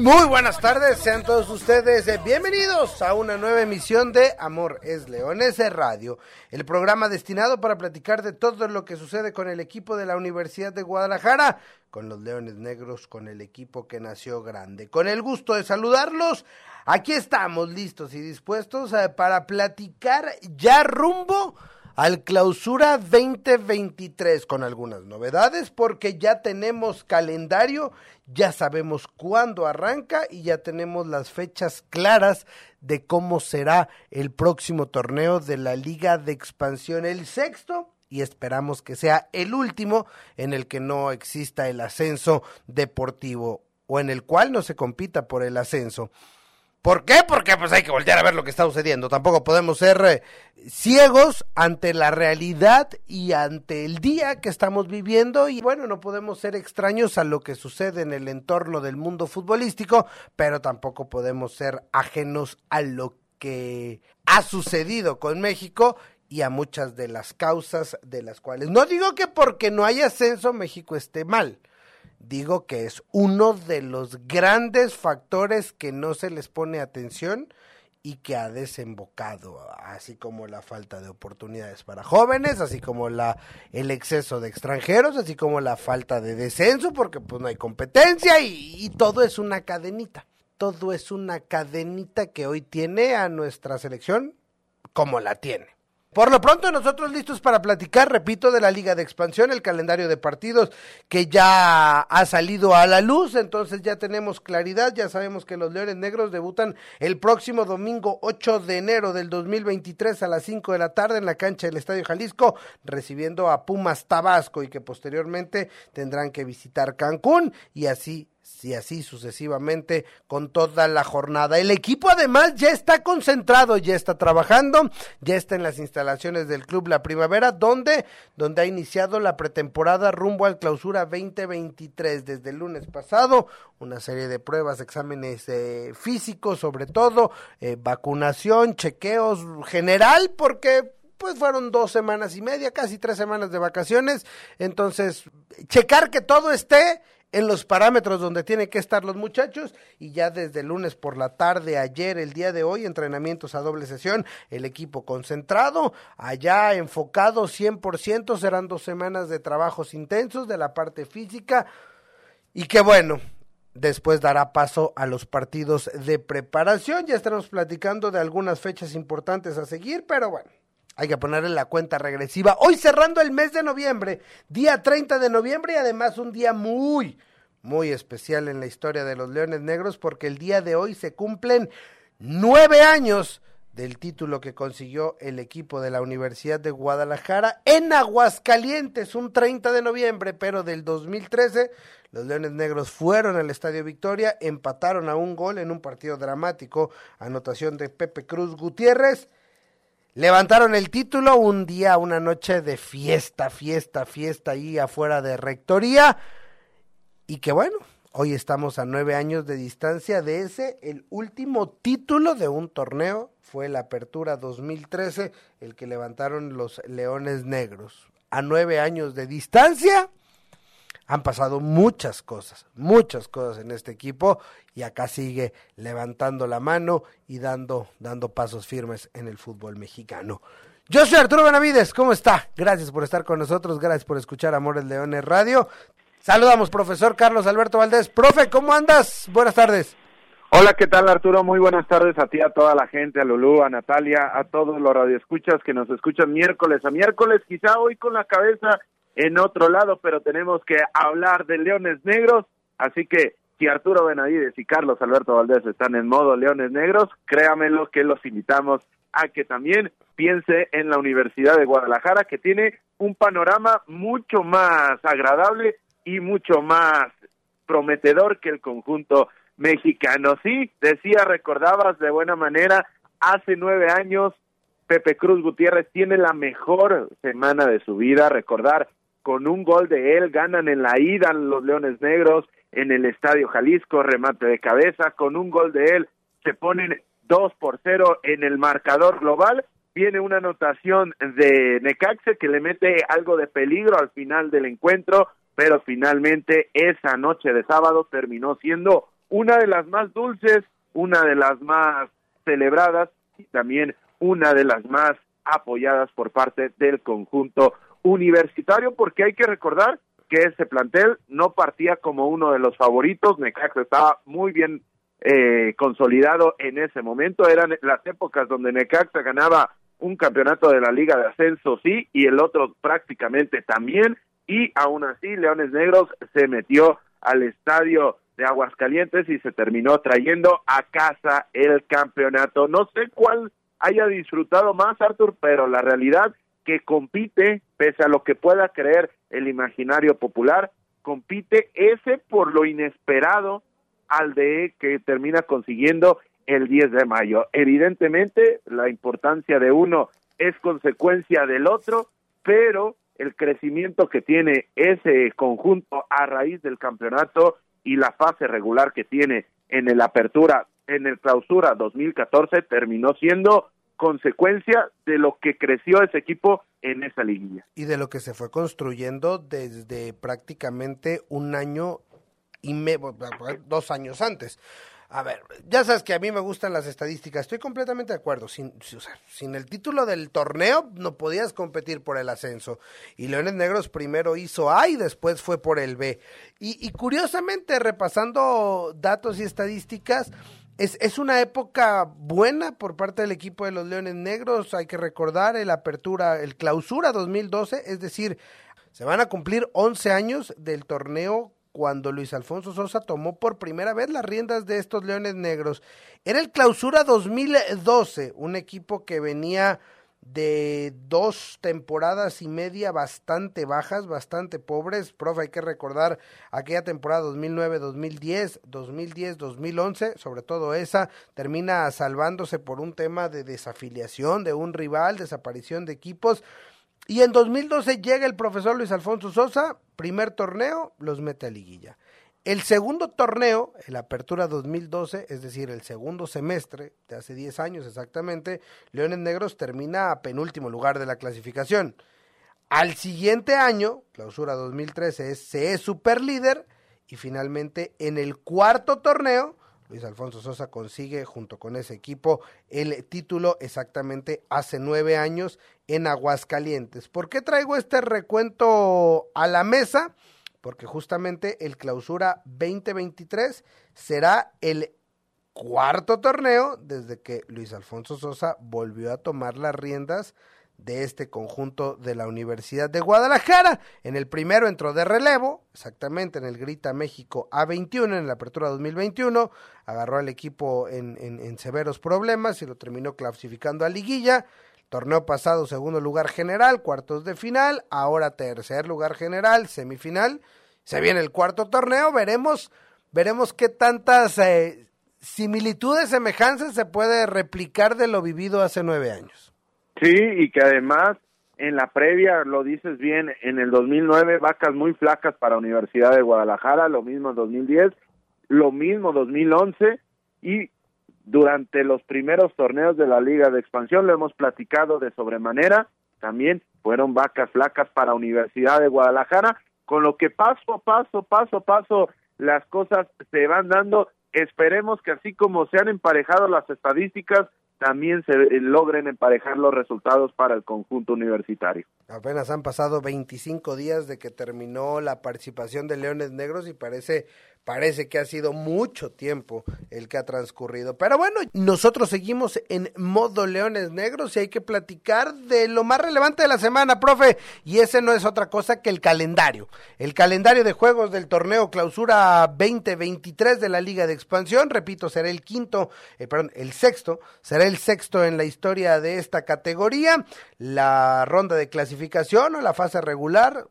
Muy buenas tardes, sean todos ustedes eh, bienvenidos a una nueva emisión de Amor es Leones Radio, el programa destinado para platicar de todo lo que sucede con el equipo de la Universidad de Guadalajara, con los Leones Negros, con el equipo que nació grande. Con el gusto de saludarlos, aquí estamos listos y dispuestos eh, para platicar ya rumbo al clausura 2023 con algunas novedades porque ya tenemos calendario, ya sabemos cuándo arranca y ya tenemos las fechas claras de cómo será el próximo torneo de la Liga de Expansión, el sexto y esperamos que sea el último en el que no exista el ascenso deportivo o en el cual no se compita por el ascenso. ¿Por qué? Porque pues hay que voltear a ver lo que está sucediendo. Tampoco podemos ser eh, ciegos ante la realidad y ante el día que estamos viviendo y bueno, no podemos ser extraños a lo que sucede en el entorno del mundo futbolístico, pero tampoco podemos ser ajenos a lo que ha sucedido con México y a muchas de las causas de las cuales no digo que porque no haya ascenso México esté mal digo que es uno de los grandes factores que no se les pone atención y que ha desembocado, así como la falta de oportunidades para jóvenes, así como la el exceso de extranjeros, así como la falta de descenso, porque pues no hay competencia y, y todo es una cadenita. Todo es una cadenita que hoy tiene a nuestra selección como la tiene. Por lo pronto nosotros listos para platicar, repito, de la Liga de Expansión, el calendario de partidos que ya ha salido a la luz, entonces ya tenemos claridad, ya sabemos que los Leones Negros debutan el próximo domingo 8 de enero del 2023 a las 5 de la tarde en la cancha del Estadio Jalisco, recibiendo a Pumas Tabasco y que posteriormente tendrán que visitar Cancún y así y así sucesivamente con toda la jornada. El equipo además ya está concentrado, ya está trabajando, ya está en las instalaciones del Club La Primavera, donde, donde ha iniciado la pretemporada rumbo al clausura 2023 desde el lunes pasado, una serie de pruebas, exámenes eh, físicos sobre todo, eh, vacunación, chequeos general, porque pues fueron dos semanas y media, casi tres semanas de vacaciones, entonces checar que todo esté en los parámetros donde tienen que estar los muchachos y ya desde el lunes por la tarde, ayer, el día de hoy, entrenamientos a doble sesión, el equipo concentrado, allá enfocado 100%, serán dos semanas de trabajos intensos de la parte física y que bueno, después dará paso a los partidos de preparación, ya estaremos platicando de algunas fechas importantes a seguir, pero bueno. Hay que ponerle la cuenta regresiva. Hoy cerrando el mes de noviembre, día 30 de noviembre y además un día muy, muy especial en la historia de los Leones Negros porque el día de hoy se cumplen nueve años del título que consiguió el equipo de la Universidad de Guadalajara en Aguascalientes, un 30 de noviembre, pero del 2013. Los Leones Negros fueron al Estadio Victoria, empataron a un gol en un partido dramático, anotación de Pepe Cruz Gutiérrez Levantaron el título un día, una noche de fiesta, fiesta, fiesta ahí afuera de Rectoría. Y que bueno, hoy estamos a nueve años de distancia de ese, el último título de un torneo fue la Apertura 2013, el que levantaron los Leones Negros. A nueve años de distancia, han pasado muchas cosas, muchas cosas en este equipo y acá sigue levantando la mano y dando, dando pasos firmes en el fútbol mexicano. Yo soy Arturo Benavides, ¿cómo está? Gracias por estar con nosotros, gracias por escuchar Amores Leones Radio. Saludamos, profesor Carlos Alberto Valdés. Profe, ¿cómo andas? Buenas tardes. Hola, ¿qué tal Arturo? Muy buenas tardes a ti, a toda la gente, a Lulú, a Natalia, a todos los radioescuchas que nos escuchan miércoles a miércoles, quizá hoy con la cabeza en otro lado, pero tenemos que hablar de Leones Negros, así que si Arturo Benavides y Carlos Alberto Valdés están en modo Leones Negros, créamelo que los invitamos a que también piense en la Universidad de Guadalajara, que tiene un panorama mucho más agradable y mucho más prometedor que el conjunto mexicano. Sí, decía, recordabas de buena manera, hace nueve años Pepe Cruz Gutiérrez tiene la mejor semana de su vida. Recordar, con un gol de él ganan en la ida los Leones Negros en el Estadio Jalisco, remate de cabeza. Con un gol de él se ponen 2 por 0 en el marcador global. Viene una anotación de Necaxe que le mete algo de peligro al final del encuentro, pero finalmente esa noche de sábado terminó siendo una de las más dulces, una de las más celebradas y también una de las más apoyadas por parte del conjunto universitario, porque hay que recordar que ese plantel no partía como uno de los favoritos, Necaxa estaba muy bien eh, consolidado en ese momento, eran las épocas donde Necaxa ganaba un campeonato de la Liga de Ascenso, sí, y el otro prácticamente también, y aún así Leones Negros se metió al estadio de Aguascalientes y se terminó trayendo a casa el campeonato. No sé cuál haya disfrutado más, Arthur, pero la realidad que compite, pese a lo que pueda creer el imaginario popular, compite ese por lo inesperado al de que termina consiguiendo el 10 de mayo. Evidentemente, la importancia de uno es consecuencia del otro, pero el crecimiento que tiene ese conjunto a raíz del campeonato y la fase regular que tiene en el apertura, en el clausura 2014, terminó siendo consecuencia de lo que creció ese equipo en esa línea. Y de lo que se fue construyendo desde prácticamente un año y me, dos años antes. A ver, ya sabes que a mí me gustan las estadísticas, estoy completamente de acuerdo. Sin, sin el título del torneo no podías competir por el ascenso. Y Leones Negros primero hizo A y después fue por el B. Y curiosamente, repasando datos y estadísticas, es, es, una época buena por parte del equipo de los Leones Negros. Hay que recordar el apertura, el clausura 2012, es decir, se van a cumplir 11 años del torneo cuando Luis Alfonso Sosa tomó por primera vez las riendas de estos Leones Negros. Era el clausura 2012, un equipo que venía de dos temporadas y media bastante bajas, bastante pobres. Profe, hay que recordar aquella temporada 2009-2010, 2010-2011, sobre todo esa, termina salvándose por un tema de desafiliación de un rival, desaparición de equipos. Y en 2012 llega el profesor Luis Alfonso Sosa, primer torneo, los mete a liguilla. El segundo torneo, el Apertura 2012, es decir, el segundo semestre de hace 10 años exactamente, Leones Negros termina a penúltimo lugar de la clasificación. Al siguiente año, clausura 2013, se es superlíder y finalmente en el cuarto torneo, Luis Alfonso Sosa consigue junto con ese equipo el título exactamente hace nueve años en Aguascalientes. ¿Por qué traigo este recuento a la mesa? Porque justamente el clausura 2023 será el cuarto torneo desde que Luis Alfonso Sosa volvió a tomar las riendas de este conjunto de la Universidad de Guadalajara. En el primero entró de relevo, exactamente en el Grita México A21 en la apertura 2021, agarró al equipo en, en severos problemas y lo terminó clasificando a liguilla. Torneo pasado, segundo lugar general, cuartos de final, ahora tercer lugar general, semifinal. Se viene el cuarto torneo, veremos, veremos qué tantas eh, similitudes, semejanzas se puede replicar de lo vivido hace nueve años. Sí, y que además en la previa, lo dices bien, en el 2009 vacas muy flacas para Universidad de Guadalajara, lo mismo en 2010, lo mismo 2011 y durante los primeros torneos de la Liga de Expansión, lo hemos platicado de sobremanera, también fueron vacas flacas para Universidad de Guadalajara, con lo que paso a paso, paso a paso, las cosas se van dando. Esperemos que así como se han emparejado las estadísticas, también se logren emparejar los resultados para el conjunto universitario. Apenas han pasado 25 días de que terminó la participación de Leones Negros y parece Parece que ha sido mucho tiempo el que ha transcurrido. Pero bueno, nosotros seguimos en modo Leones Negros y hay que platicar de lo más relevante de la semana, profe. Y ese no es otra cosa que el calendario. El calendario de juegos del torneo Clausura 2023 de la Liga de Expansión. Repito, será el quinto, eh, perdón, el sexto. Será el sexto en la historia de esta categoría. La ronda de clasificación o la fase regular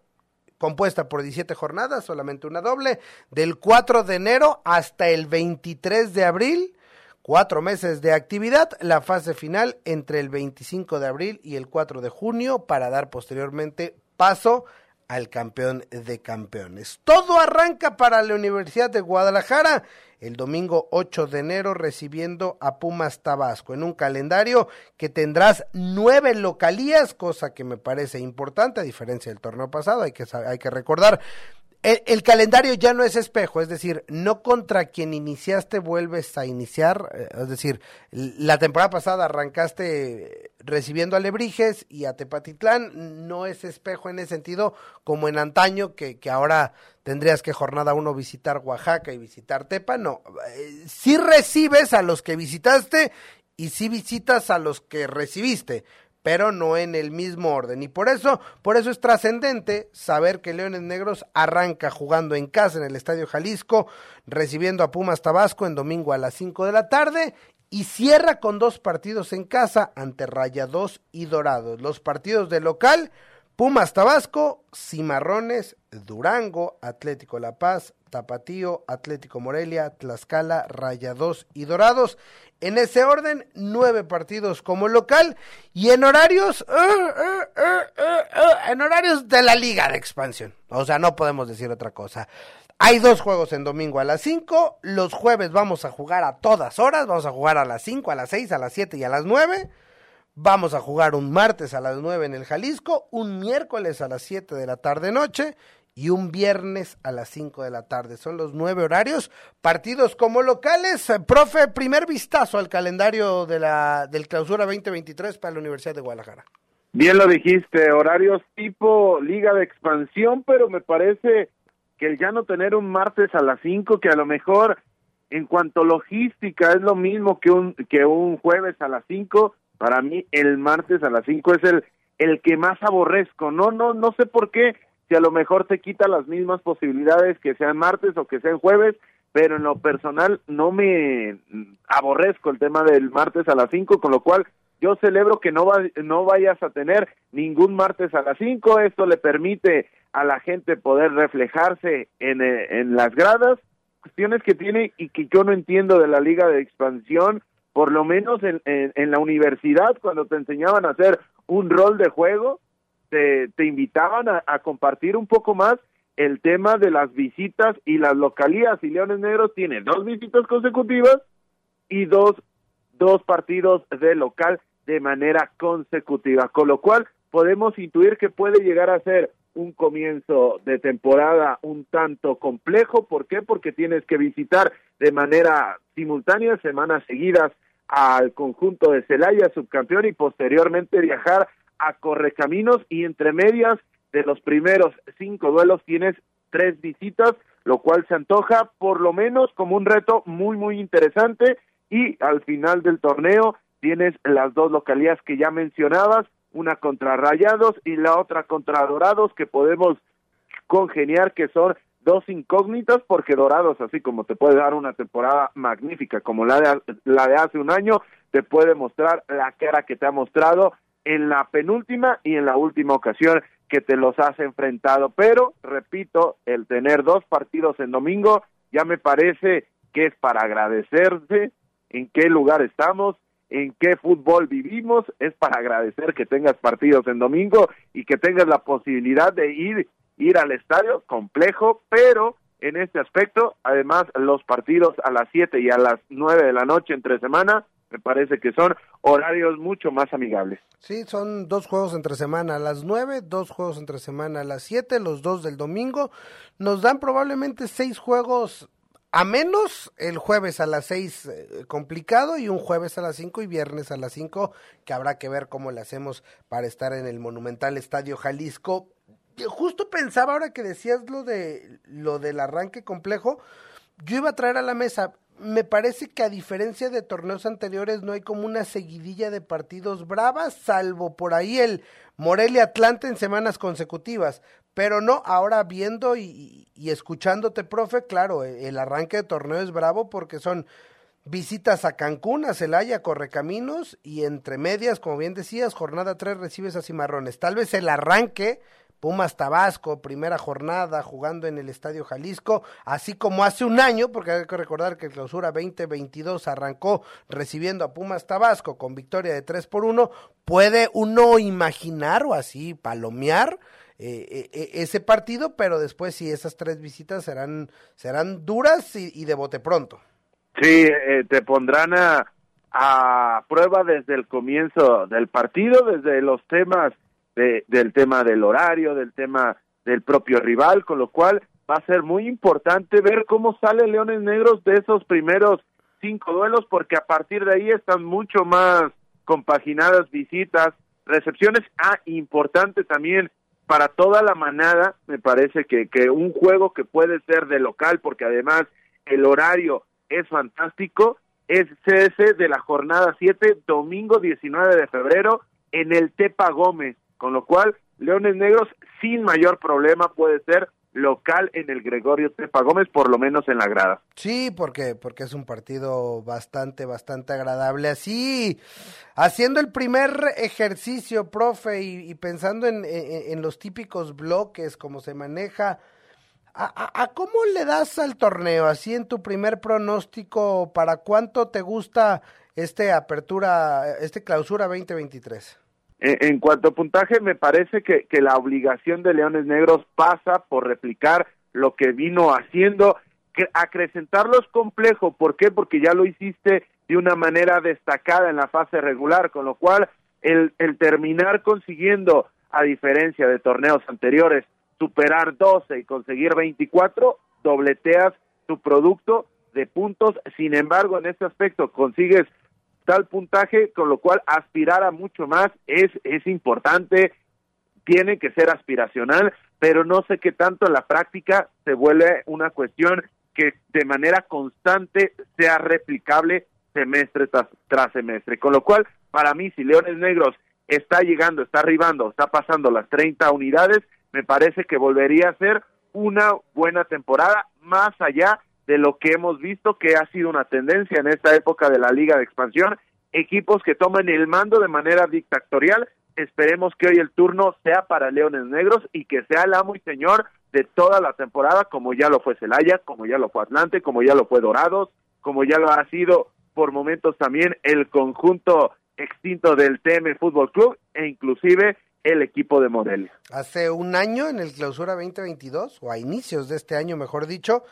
compuesta por 17 jornadas, solamente una doble, del 4 de enero hasta el 23 de abril, cuatro meses de actividad, la fase final entre el 25 de abril y el 4 de junio para dar posteriormente paso al campeón de campeones. Todo arranca para la Universidad de Guadalajara el domingo 8 de enero recibiendo a Pumas Tabasco. En un calendario que tendrás nueve localías, cosa que me parece importante a diferencia del torneo pasado, hay que, hay que recordar el, calendario ya no es espejo, es decir, no contra quien iniciaste vuelves a iniciar, eh, es decir, la temporada pasada arrancaste recibiendo a Lebrijes y a Tepatitlán, no es espejo en ese sentido como en antaño, que, que ahora tendrías que jornada uno visitar Oaxaca y visitar Tepa, no, eh, sí recibes a los que visitaste y sí visitas a los que recibiste, pero no en el mismo orden. Y por eso, por eso es trascendente saber que Leones Negros arranca jugando en casa en el Estadio Jalisco, recibiendo a Pumas Tabasco en domingo a las 5 de la tarde y cierra con dos partidos en casa ante Rayados y Dorados. Los partidos de local, Pumas Tabasco, Cimarrones, Durango, Atlético La Paz, Tapatío, Atlético Morelia, Tlaxcala, Rayados y Dorados. En ese orden, nueve partidos como local y en horarios, eh, eh, eh, en horarios de la Liga de Expansión. O sea, no podemos decir otra cosa. Hay dos juegos en domingo a las cinco, los jueves vamos a jugar a todas horas, vamos a jugar a las cinco, a las seis, a las siete y a las nueve. Vamos a jugar un martes a las nueve en el Jalisco, un miércoles a las siete de la tarde noche y un viernes a las 5 de la tarde. Son los nueve horarios, partidos como locales. Eh, profe, primer vistazo al calendario de la, del clausura 2023 para la Universidad de Guadalajara. Bien lo dijiste, horarios tipo liga de expansión, pero me parece que el ya no tener un martes a las 5, que a lo mejor en cuanto logística es lo mismo que un, que un jueves a las 5, para mí el martes a las 5 es el, el que más aborrezco. No, no, no sé por qué si a lo mejor te quita las mismas posibilidades que sean martes o que sean jueves, pero en lo personal no me aborrezco el tema del martes a las 5, con lo cual yo celebro que no, no vayas a tener ningún martes a las 5, esto le permite a la gente poder reflejarse en, eh, en las gradas, cuestiones que tiene y que yo no entiendo de la liga de expansión, por lo menos en, en la universidad cuando te enseñaban a hacer un rol de juego, te, invitaban a, compartir un poco más el tema de las visitas y las localías. Y Leones Negros tiene dos visitas consecutivas y dos, dos partidos de local de manera consecutiva, con lo cual podemos intuir que puede llegar a ser un comienzo de temporada un tanto complejo. ¿Por qué? Porque tienes que visitar de manera simultánea, semanas seguidas, al conjunto de Celaya, subcampeón, y posteriormente viajar a Correcaminos y entre medias de los primeros cinco duelos tienes tres visitas, lo cual se antoja por lo menos como un reto muy, muy interesante. Y al final del torneo tienes las dos localidades que ya mencionabas, una contra Rayados y la otra contra Dorados que podemos congeniar que son dos incógnitas porque Dorados, así como te puede dar una temporada magnífica como la de, la de hace un año, te puede mostrar la cara que te ha mostrado en la penúltima y en la última ocasión que te los has enfrentado. Pero, repito, el tener dos partidos en domingo ya me parece que es para agradecerse en qué lugar estamos, en qué fútbol vivimos, es para agradecer que tengas partidos en domingo y que tengas la posibilidad de ir ir al estadio complejo, pero en este aspecto, además los partidos a las siete y a las nueve de la noche entre semana me parece que son horarios mucho más amigables. Sí, son dos juegos entre semana a las nueve, dos juegos entre semana a las siete, los dos del domingo. Nos dan probablemente seis juegos a menos el jueves a las seis eh, complicado y un jueves a las cinco y viernes a las cinco que habrá que ver cómo le hacemos para estar en el monumental Estadio Jalisco. Justo pensaba ahora que decías lo de lo del arranque complejo, yo iba a traer a la mesa me parece que a diferencia de torneos anteriores no hay como una seguidilla de partidos bravas, salvo por ahí el Morelia Atlanta en semanas consecutivas. Pero no, ahora viendo y, escuchándote, profe, claro, e, el arranque de torneo es bravo porque son visitas a Cancún, a Celaya, Correcaminos y entre medias, como bien decías, jornada 3 recibes a Cimarrones. Tal vez el arranque Pumas Tabasco, primera jornada jugando en el Estadio Jalisco, así como hace un año, porque hay que recordar que el clausura 2022 arrancó recibiendo a Pumas Tabasco con victoria de 3 por 1, puede uno imaginar o así palomear eh, eh, ese partido, pero después sí, esas tres visitas serán, serán duras y, de bote pronto. Sí, eh, te pondrán a, a prueba desde el comienzo del partido, desde los temas del tema del horario, del tema del propio rival, con lo cual va a ser muy importante ver cómo sale Leones Negros de esos primeros cinco duelos, porque a partir de ahí están mucho más compaginadas visitas, recepciones. Ah, importante también para toda la manada, me parece que, que un juego que puede ser de local, porque además el horario es fantástico, es CS de la jornada 7, domingo 19 de febrero, en el Tepa Gómez. Con lo cual, Leones Negros sin mayor problema puede ser local en el Gregorio Tepa Gómez, por lo menos en la grada. Sí, porque, porque es un partido bastante, bastante agradable. Así, haciendo el primer ejercicio, profe, y, pensando en, en, los típicos bloques, como se maneja, a, a, cómo le das al torneo? Así en tu primer pronóstico, ¿para cuánto te gusta este apertura, este clausura 2023? En, cuanto a puntaje, me parece que, que la obligación de Leones Negros pasa por replicar lo que vino haciendo, acrecentarlo es complejo. ¿Por qué? Porque ya lo hiciste de una manera destacada en la fase regular, con lo cual el, el terminar consiguiendo, a diferencia de torneos anteriores, superar 12 y conseguir 24, dobleteas tu producto de puntos. Sin embargo, en este aspecto consigues tal puntaje, con lo cual aspirar a mucho más es, es importante, tiene que ser aspiracional, pero no sé qué tanto en la práctica se vuelve una cuestión que de manera constante sea replicable semestre tras, tras semestre. Con lo cual, para mí, si Leones Negros está llegando, está arribando, está pasando las 30 unidades, me parece que volvería a ser una buena temporada, más allá de lo que hemos visto que ha sido una tendencia en esta época de la Liga de Expansión, equipos que toman el mando de manera dictatorial. Esperemos que hoy el turno sea para Leones Negros y que sea el amo y señor de toda la temporada, como ya lo fue Celaya, como ya lo fue Atlante, como ya lo fue Dorados, como ya lo ha sido por momentos también el conjunto extinto del TM Fútbol Club e inclusive el equipo de Morelia. Hace un año, en el clausura 2022, o a inicios de este año, mejor dicho,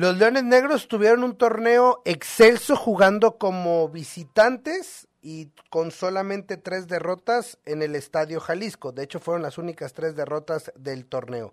los Leones Negros tuvieron un torneo excelso jugando como visitantes y con solamente tres derrotas en el Estadio Jalisco. De hecho, fueron las únicas tres derrotas del torneo.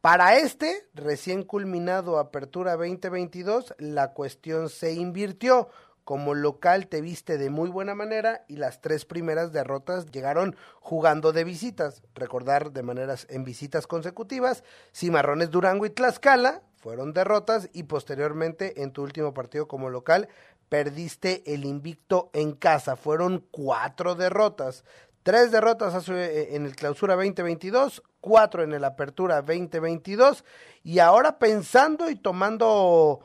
Para este, recién culminado Apertura 2022, la cuestión se invirtió. Como local te viste de muy buena manera y las tres primeras derrotas llegaron jugando de visitas. Recordar de maneras en visitas consecutivas, Cimarrones Durango y Tlaxcala, fueron derrotas y posteriormente en tu último partido como local perdiste el invicto en casa. Fueron cuatro derrotas. Tres derrotas eh, en el clausura 2022, cuatro en el apertura 2022 y ahora pensando y tomando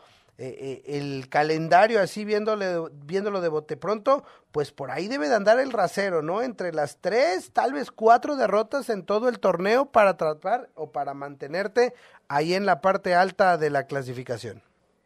eh, eh, el calendario así viéndole, viéndolo de bote pronto, pues por ahí debe de andar el rasero, ¿no? Entre las tres, tal vez cuatro derrotas en todo el torneo para tratar o para mantenerte ahí en la parte alta de la clasificación.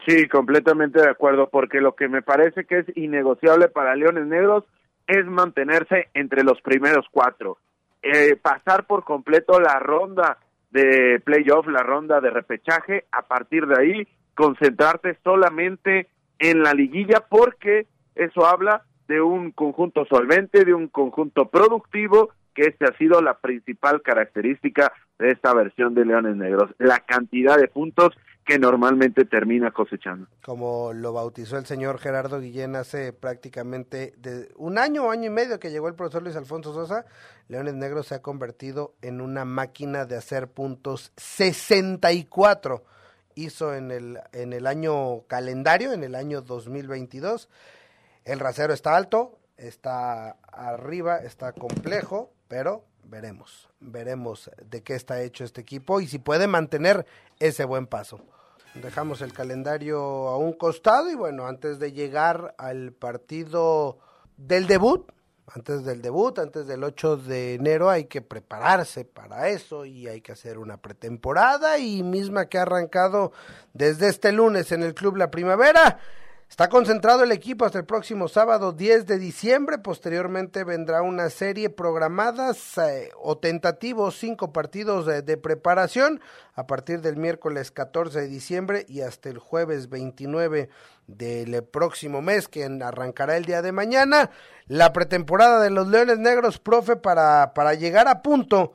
Sí, completamente de acuerdo, porque lo que me parece que es innegociable para Leones Negros es mantenerse entre los primeros cuatro. Eh, pasar por completo la ronda de playoff, la ronda de repechaje, a partir de ahí concentrarte solamente en la liguilla porque eso habla de un conjunto solvente, de un conjunto productivo, que este ha sido la principal característica de esta versión de Leones Negros, la cantidad de puntos que normalmente termina cosechando. Como lo bautizó el señor Gerardo Guillén hace prácticamente de un año año y medio que llegó el profesor Luis Alfonso Sosa, Leones Negros se ha convertido en una máquina de hacer puntos 64 hizo en el, en el año calendario, en el año 2022. El rasero está alto, está arriba, está complejo, pero veremos, veremos de qué está hecho este equipo y si puede mantener ese buen paso. Dejamos el calendario a un costado y bueno, antes de llegar al partido del debut, antes del debut, antes del 8 de enero hay que prepararse para eso y hay que hacer una pretemporada y misma que ha arrancado desde este lunes en el Club La Primavera. Está concentrado el equipo hasta el próximo sábado 10 de diciembre. Posteriormente vendrá una serie programada eh, o tentativos cinco partidos de, preparación a partir del miércoles 14 de diciembre y hasta el jueves 29 del próximo mes que arrancará el día de mañana. La pretemporada de los Leones Negros, profe, para, para llegar a punto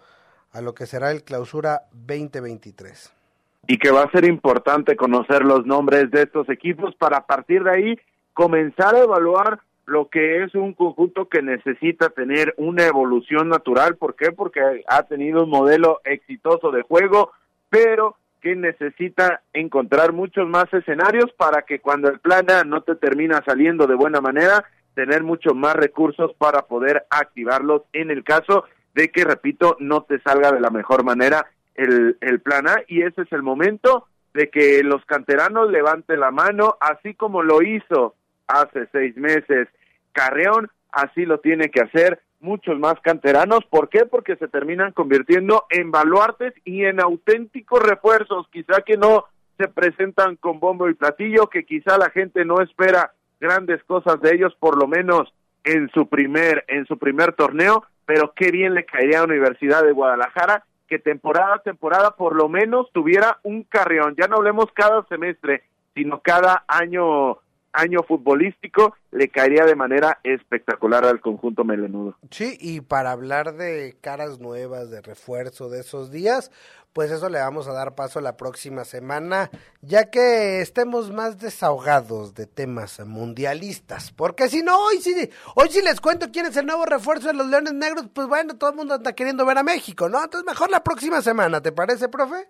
a lo que será el clausura 2023 y que va a ser importante conocer los nombres de estos equipos para a partir de ahí comenzar a evaluar lo que es un conjunto que necesita tener una evolución natural. ¿Por qué? Porque ha tenido un modelo exitoso de juego, pero que necesita encontrar muchos más escenarios para que cuando el plan A no te termina saliendo de buena manera, tener muchos más recursos para poder activarlos en el caso de que, repito, no te salga de la mejor manera el, el plan A y ese es el momento de que los canteranos levanten la mano, así como lo hizo hace seis meses Carreón, así lo tiene que hacer muchos más canteranos. ¿Por qué? Porque se terminan convirtiendo en baluartes y en auténticos refuerzos, quizá que no se presentan con bombo y platillo, que quizá la gente no espera grandes cosas de ellos, por lo menos en su primer, en su primer torneo, pero qué bien le caería a Universidad de Guadalajara que temporada a temporada por lo menos tuviera un carreón. Ya no hablemos cada semestre, sino cada año año futbolístico le caería de manera espectacular al conjunto melenudo. Sí, y para hablar de caras nuevas, de refuerzo de esos días, pues eso le vamos a dar paso la próxima semana, ya que estemos más desahogados de temas mundialistas, porque si no, hoy sí, hoy sí les cuento quién es el nuevo refuerzo de los Leones Negros, pues bueno, todo el mundo anda queriendo ver a México, ¿no? Entonces mejor la próxima semana, ¿te parece, profe?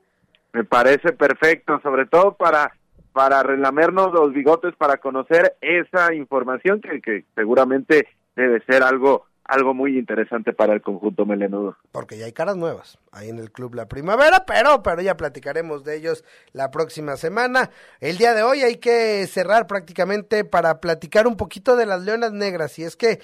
Me parece perfecto, sobre todo para para relamernos los bigotes para conocer esa información que, que seguramente debe ser algo algo muy interesante para el conjunto melenudo. Porque ya hay caras nuevas ahí en el club La Primavera, pero, pero ya platicaremos de ellos la próxima semana. El día de hoy hay que cerrar prácticamente para platicar un poquito de las Leonas Negras. Y es que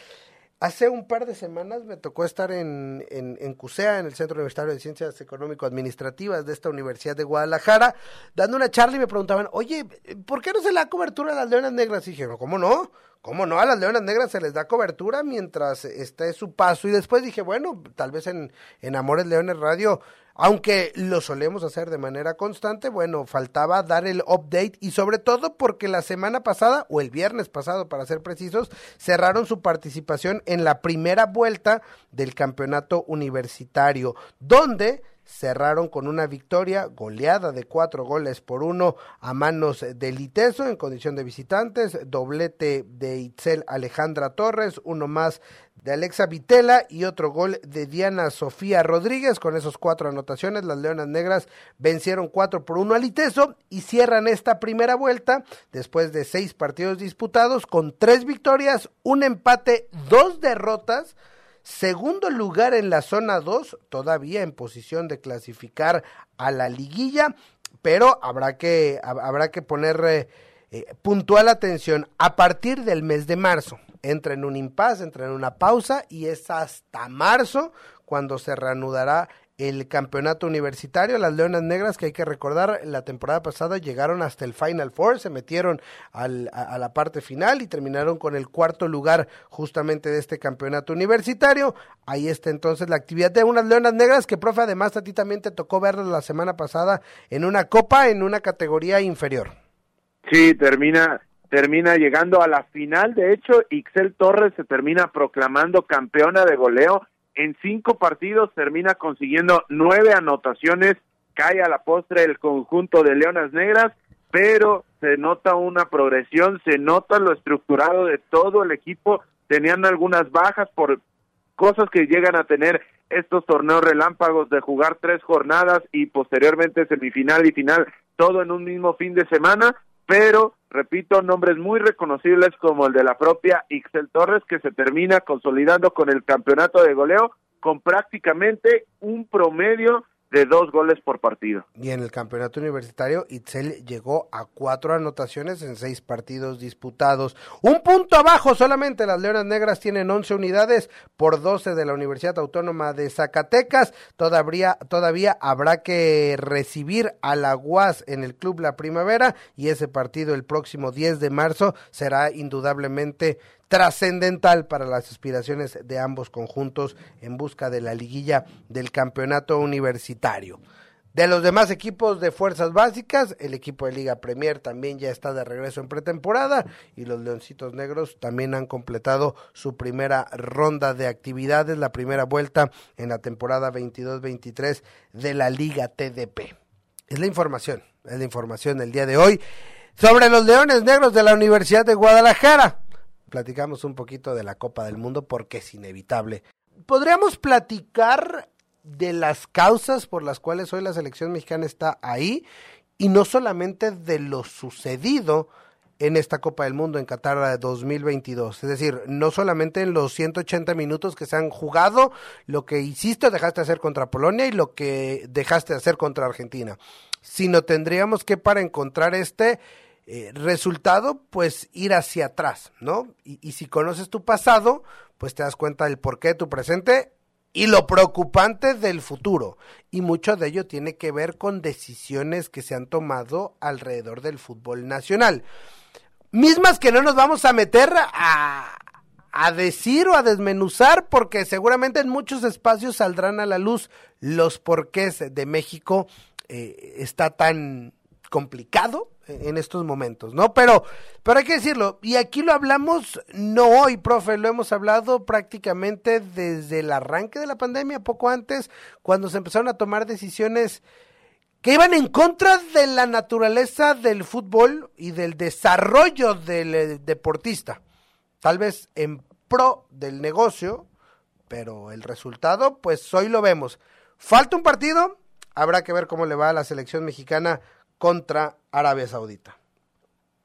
Hace un par de semanas me tocó estar en, en, en CUSEA, en el Centro Universitario de Ciencias Económico-Administrativas de esta Universidad de Guadalajara, dando una charla y me preguntaban, oye, ¿por qué no se le da cobertura a las leonas negras? Y dije, ¿cómo no? ¿Cómo no? A las leonas negras se les da cobertura mientras esté su paso. Y después dije, bueno, tal vez en, en Amores Leones Radio aunque lo solemos hacer de manera constante, bueno, faltaba dar el update y sobre todo porque la semana pasada, o el viernes pasado para ser precisos, cerraron su participación en la primera vuelta del campeonato universitario, donde cerraron con una victoria goleada de cuatro goles por uno a manos de Liteso en condición de visitantes, doblete de Itzel Alejandra Torres, uno más de Alexa Vitela y otro gol de Diana Sofía Rodríguez. Con esos cuatro anotaciones, las Leonas Negras vencieron cuatro por uno al Iteso y cierran esta primera vuelta después de seis partidos disputados con tres victorias, un empate, dos derrotas. Segundo lugar en la zona 2, todavía en posición de clasificar a la liguilla, pero habrá que, habrá que poner eh, eh, puntual atención a partir del mes de marzo entra en un impasse, entra en una pausa y es hasta marzo cuando se reanudará el campeonato universitario. Las Leonas Negras, que hay que recordar, la temporada pasada llegaron hasta el Final Four, se metieron al, a, la parte final y terminaron con el cuarto lugar justamente de este campeonato universitario. Ahí está entonces la actividad de unas Leonas Negras que, profe, además a ti también te tocó verlas la semana pasada en una copa en una categoría inferior. Sí, termina termina llegando a la final. De hecho, Ixel Torres se termina proclamando campeona de goleo. En cinco partidos termina consiguiendo nueve anotaciones. Cae a la postre el conjunto de Leonas Negras, pero se nota una progresión, se nota lo estructurado de todo el equipo. Tenían algunas bajas por cosas que llegan a tener estos torneos relámpagos de jugar tres jornadas y posteriormente semifinal y final, todo en un mismo fin de semana, pero repito, nombres muy reconocibles como el de la propia Ixel Torres, que se termina consolidando con el campeonato de goleo con prácticamente un promedio de dos goles por partido. Y en el campeonato universitario, Itzel llegó a cuatro anotaciones en seis partidos disputados. Un punto abajo solamente, las Leonas Negras tienen 11 unidades por 12 de la Universidad Autónoma de Zacatecas. Todavía, todavía habrá que recibir a la UAS en el Club La Primavera y ese partido el próximo 10 de marzo será indudablemente trascendental para las aspiraciones de ambos conjuntos en busca de la liguilla del campeonato universitario. De los demás equipos de fuerzas básicas, el equipo de Liga Premier también ya está de regreso en pretemporada y los Leoncitos Negros también han completado su primera ronda de actividades, la primera vuelta en la temporada 22-23 de la Liga TDP. Es la información, es la información del día de hoy sobre los Leones Negros de la Universidad de Guadalajara platicamos un poquito de la Copa del Mundo porque es inevitable. ¿Podríamos platicar de las causas por las cuales hoy la selección mexicana está ahí y no solamente de lo sucedido en esta Copa del Mundo en Qatar 2022. Es decir, no solamente en los 180 minutos que se han jugado, lo que hiciste o dejaste de hacer contra Polonia y lo que dejaste de hacer contra Argentina, sino tendríamos que para encontrar este eh, resultado, pues ir hacia atrás, ¿no? Y, si conoces tu pasado, pues te das cuenta del porqué de tu presente y lo preocupante del futuro. Y mucho de ello tiene que ver con decisiones que se han tomado alrededor del fútbol nacional. Mismas que no nos vamos a meter a, a decir o a desmenuzar porque seguramente en muchos espacios saldrán a la luz los porqués de México eh, está tan complicado en estos momentos, ¿no? Pero, pero hay que decirlo, y aquí lo hablamos no hoy, profe, lo hemos hablado prácticamente desde el arranque de la pandemia, poco antes, cuando se empezaron a tomar decisiones que iban en contra de la naturaleza del fútbol y del desarrollo del eh, deportista. Tal vez en pro del negocio, pero el resultado, pues hoy lo vemos. Falta un partido, habrá que ver cómo le va a la selección mexicana contra Arabia Saudita.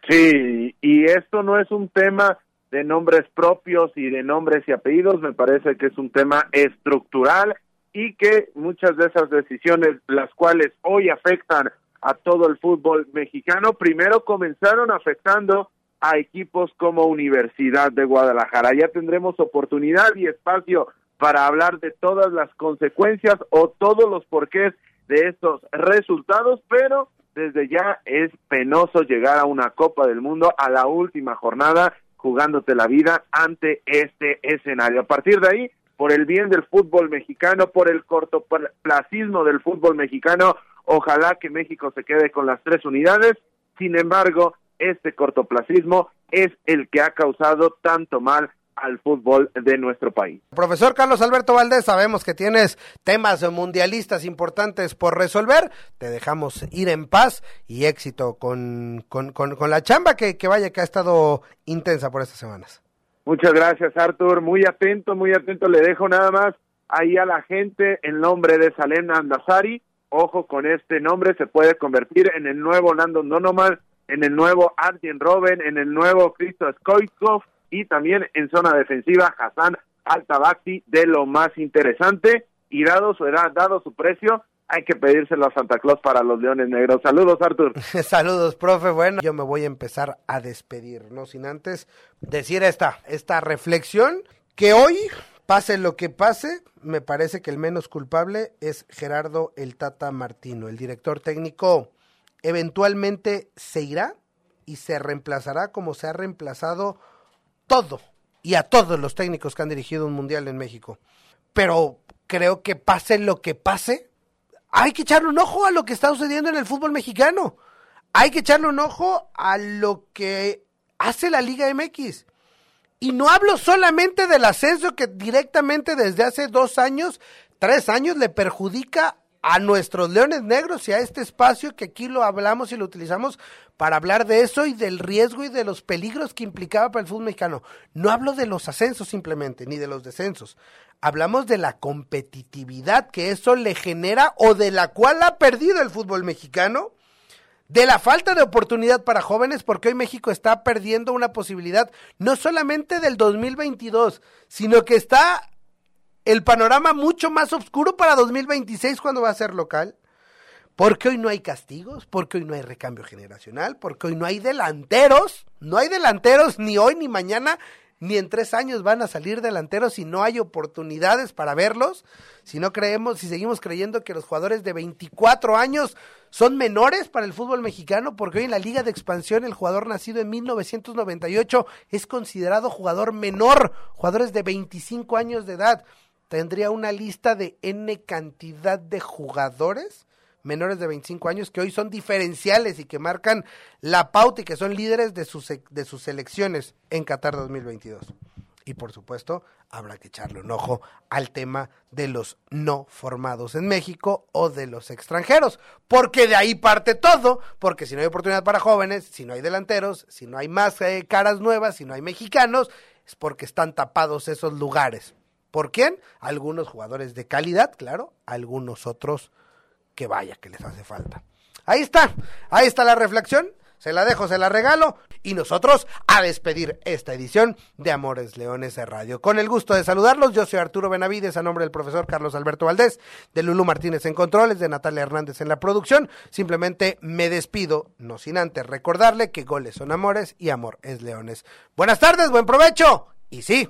Sí, y esto no es un tema de nombres propios y de nombres y apellidos, me parece que es un tema estructural y que muchas de esas decisiones, las cuales hoy afectan a todo el fútbol mexicano, primero comenzaron afectando a equipos como Universidad de Guadalajara. Ya tendremos oportunidad y espacio para hablar de todas las consecuencias o todos los porqués de estos resultados, pero desde ya es penoso llegar a una Copa del Mundo a la última jornada jugándote la vida ante este escenario. A partir de ahí, por el bien del fútbol mexicano, por el cortoplacismo del fútbol mexicano, ojalá que México se quede con las tres unidades. Sin embargo, este cortoplacismo es el que ha causado tanto mal al fútbol de nuestro país. Profesor Carlos Alberto Valdés, sabemos que tienes temas mundialistas importantes por resolver. Te dejamos ir en paz y éxito con, con, con, la chamba que, que vaya que ha estado intensa por estas semanas. Muchas gracias, Artur. Muy atento, muy atento. Le dejo nada más ahí a la gente el nombre de Salem Andazari. Ojo con este nombre, se puede convertir en el nuevo Landon Donovan, en el nuevo Arjen Robben, en el nuevo Cristo Skoikov y también en zona defensiva Hassan Altabacti de lo más interesante y dado su edad, dado su precio, hay que pedírselo a Santa Claus para los Leones Negros. Saludos, Artur. Saludos, profe. Bueno, yo me voy a empezar a despedir, no sin antes decir esta, esta reflexión que hoy, pase lo que pase, me parece que el menos culpable es Gerardo el Tata Martino. El director técnico eventualmente se irá y se reemplazará como se ha reemplazado todo y a todos los técnicos que han dirigido un mundial en México. Pero creo que pase lo que pase, hay que echarle un ojo a lo que está sucediendo en el fútbol mexicano. Hay que echarle un ojo a lo que hace la Liga MX. Y no hablo solamente del ascenso que directamente desde hace dos años, tres años, le perjudica a nuestros leones negros y a este espacio que aquí lo hablamos y lo utilizamos para hablar de eso y del riesgo y de los peligros que implicaba para el fútbol mexicano. No hablo de los ascensos simplemente, ni de los descensos. Hablamos de la competitividad que eso le genera o de la cual ha perdido el fútbol mexicano, de la falta de oportunidad para jóvenes, porque hoy México está perdiendo una posibilidad no solamente del 2022, sino que está el panorama mucho más oscuro para 2026 cuando va a ser local. Porque hoy no hay castigos, porque hoy no hay recambio generacional, porque hoy no hay delanteros, no hay delanteros ni hoy ni mañana, ni en tres años van a salir delanteros si no hay oportunidades para verlos, si no creemos, si seguimos creyendo que los jugadores de 24 años son menores para el fútbol mexicano, porque hoy en la Liga de Expansión el jugador nacido en 1998 es considerado jugador menor, jugadores de 25 años de edad. Tendría una lista de N cantidad de jugadores menores de 25 años que hoy son diferenciales y que marcan la pauta y que son líderes de sus, de sus selecciones en Qatar 2022. Y por supuesto, habrá que echarle un ojo al tema de los no formados en México o de los extranjeros, porque de ahí parte todo, porque si no hay oportunidad para jóvenes, si no hay delanteros, si no hay más eh, caras nuevas, si no hay mexicanos, es porque están tapados esos lugares. ¿Por quién? Algunos jugadores de calidad, claro, algunos otros que vaya que les hace falta. Ahí está, ahí está la reflexión, se la dejo, se la regalo y nosotros a despedir esta edición de Amores Leones de Radio. Con el gusto de saludarlos, yo soy Arturo Benavides a nombre del profesor Carlos Alberto Valdés, de Lulu Martínez en controles, de Natalia Hernández en la producción. Simplemente me despido, no sin antes recordarle que goles son amores y amor es leones. Buenas tardes, buen provecho y sí,